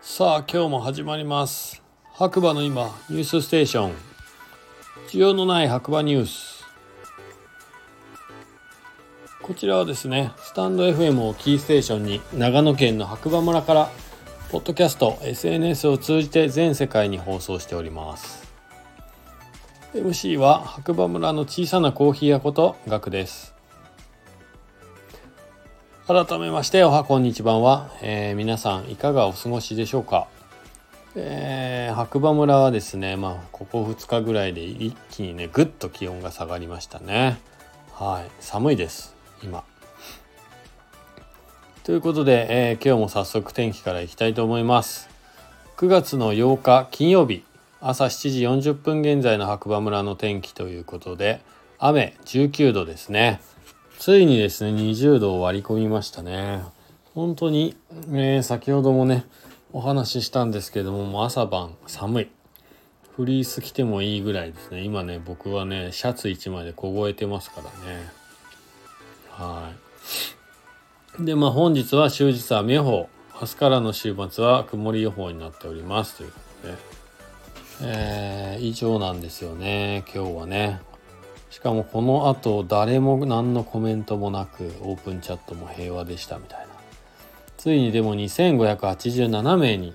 さあ今日も始まります。白馬の今ニュースステーション。需要のない白馬ニュース。こちらはですねスタンド FM をキーステーションに長野県の白馬村からポッドキャスト SNS を通じて全世界に放送しております。MC は白馬村の小さなコーヒー屋ことガクです。改めましておはこんにちは、えー、皆さんいかがお過ごしでしょうか、えー、白馬村はですねまあここ2日ぐらいで一気にねぐっと気温が下がりましたね。はい寒いです今。ということで、えー、今日も早速天気からいきたいと思います。9月の8日金曜日。朝7時40分現在の白馬村の天気ということで雨19度ですねついにですね、20度を割り込みましたね。本当に、えー、先ほどもね、お話ししたんですけども、もう朝晩寒い。フリース着てもいいぐらいですね。今ね、僕はね、シャツ1枚で凍えてますからね。はい。で、まあ本日は終日雨予報。明日からの週末は曇り予報になっております。ということで。えー、以上なんですよね。今日はね。しかもこの後誰も何のコメントもなくオープンチャットも平和でしたみたいな。ついにでも2587名に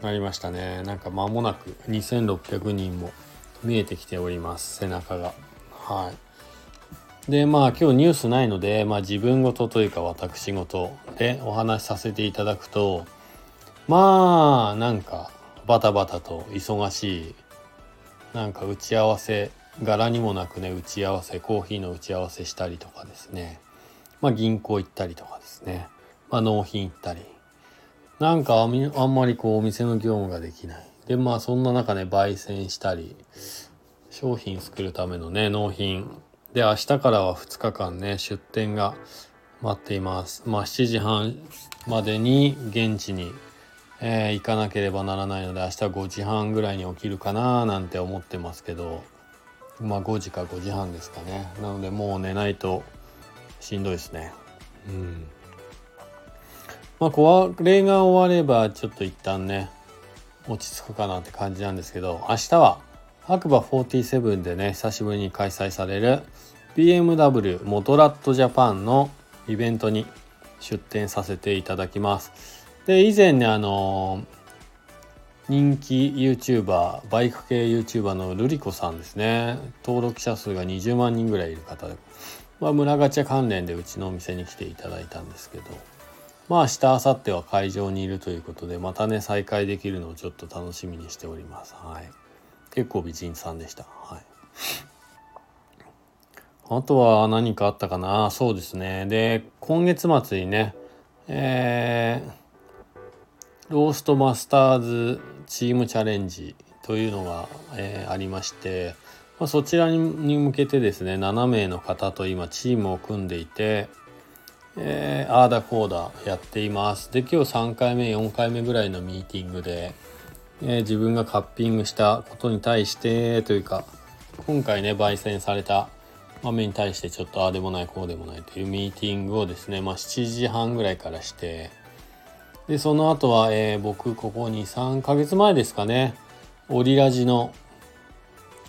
なりましたね。なんか間もなく2600人も見えてきております。背中が。はい。でまあ今日ニュースないので、まあ、自分事というか私事でお話しさせていただくとまあなんかバタバタと忙しい。なんか打ち合わせ柄にもなくね打ち合わせコーヒーの打ち合わせしたりとかですね。まあ銀行行ったりとかですね。まあ納品行ったり。なんかあんまりこうお店の業務ができない。でまあそんな中ね焙煎したり商品作るためのね納品。で明日からは2日間ね出店が待っています。まあ7時半までに現地にえー、行かなければならないので明日5時半ぐらいに起きるかななんて思ってますけどまあ5時か5時半ですかね。なのでもう寝ないとしんどいですね。うん。まあこれが終わればちょっと一旦ね落ち着くかなって感じなんですけど明日は白馬47でね久しぶりに開催される BMW モトラットジャパンのイベントに出展させていただきます。で以前ねあの人気 YouTuber バイク系 YouTuber のルリコさんですね。登録者数が20万人ぐらいいる方。で、まあ、村ガチャ関連でうちのお店に来ていただいたんですけど。まあ明日明後日は会場にいるということでまたね再会できるのをちょっと楽しみにしております。はい。結構美人さんでした。はい。あとは何かあったかな？そうですね。で今月末にねえー、ローストマスターズチームチャレンジというのが、えー、ありまして、まあ、そちらに向けてですね7名の方と今チームを組んでいて、えー、あーだこーだやっています。で今日3回目4回目ぐらいのミーティングで、えー、自分がカッピングしたことに対してというか今回ね焙煎された豆に対してちょっとああでもないこうでもないというミーティングをですね、まあ、7時半ぐらいからしてで、その後は、えー、僕、ここ2、3ヶ月前ですかね、オリラジの、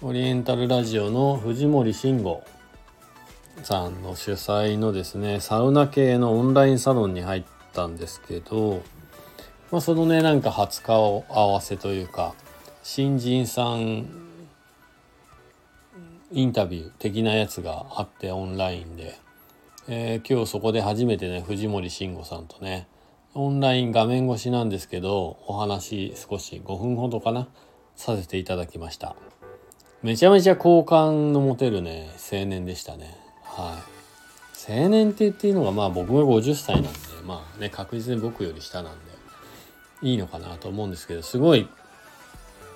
オリエンタルラジオの藤森慎吾さんの主催のですね、サウナ系のオンラインサロンに入ったんですけど、まあ、そのね、なんか20日を合わせというか、新人さんインタビュー的なやつがあってオンラインで、えー、今日そこで初めてね藤森慎吾さんとねオンライン画面越しなんですけどお話少し5分ほどかなさせていただきました。めちゃめちゃ好感の持てるね青年でしたね。はい。青年って言っていいのがまあ僕が50歳なんでまあね確実に僕より下なんでいいのかなと思うんですけどすごい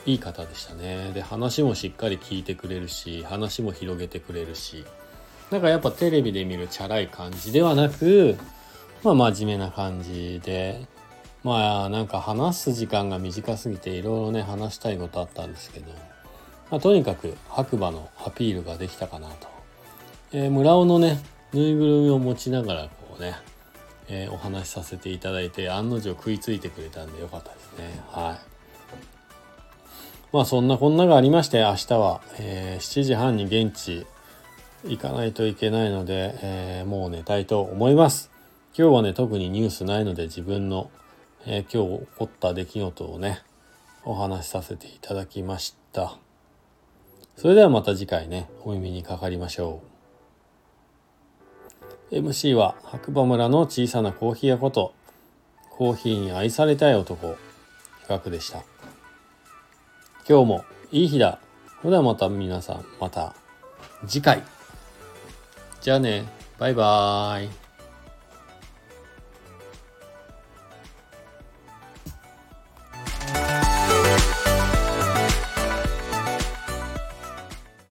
いい方でしたね。で話もしっかり聞いてくれるし話も広げてくれるしなんかやっぱテレビで見るチャラい感じではなくまあ真面目な感じで。まあなんか話す時間が短すぎていろいろね話したいことあったんですけど、まあ、とにかく白馬のアピールができたかなと、えー、村尾のねぬいぐるみを持ちながらこうね、えー、お話しさせていただいて案の定食いついてくれたんでよかったですね。はい。まあそんなこんながありまして明日は、えー、7時半に現地行かないといけないので、えー、もう寝たいと思います。今日はね特にニュースないので自分の、えー、今日起こった出来事をねお話しさせていただきました。それではまた次回ねお耳にかかりましょう。MC は白馬村の小さなコーヒー屋ことコーヒーに愛されたい男学でした。今日もいい日だ。それではまた皆さんまた次回。じゃあね。バイバーイ。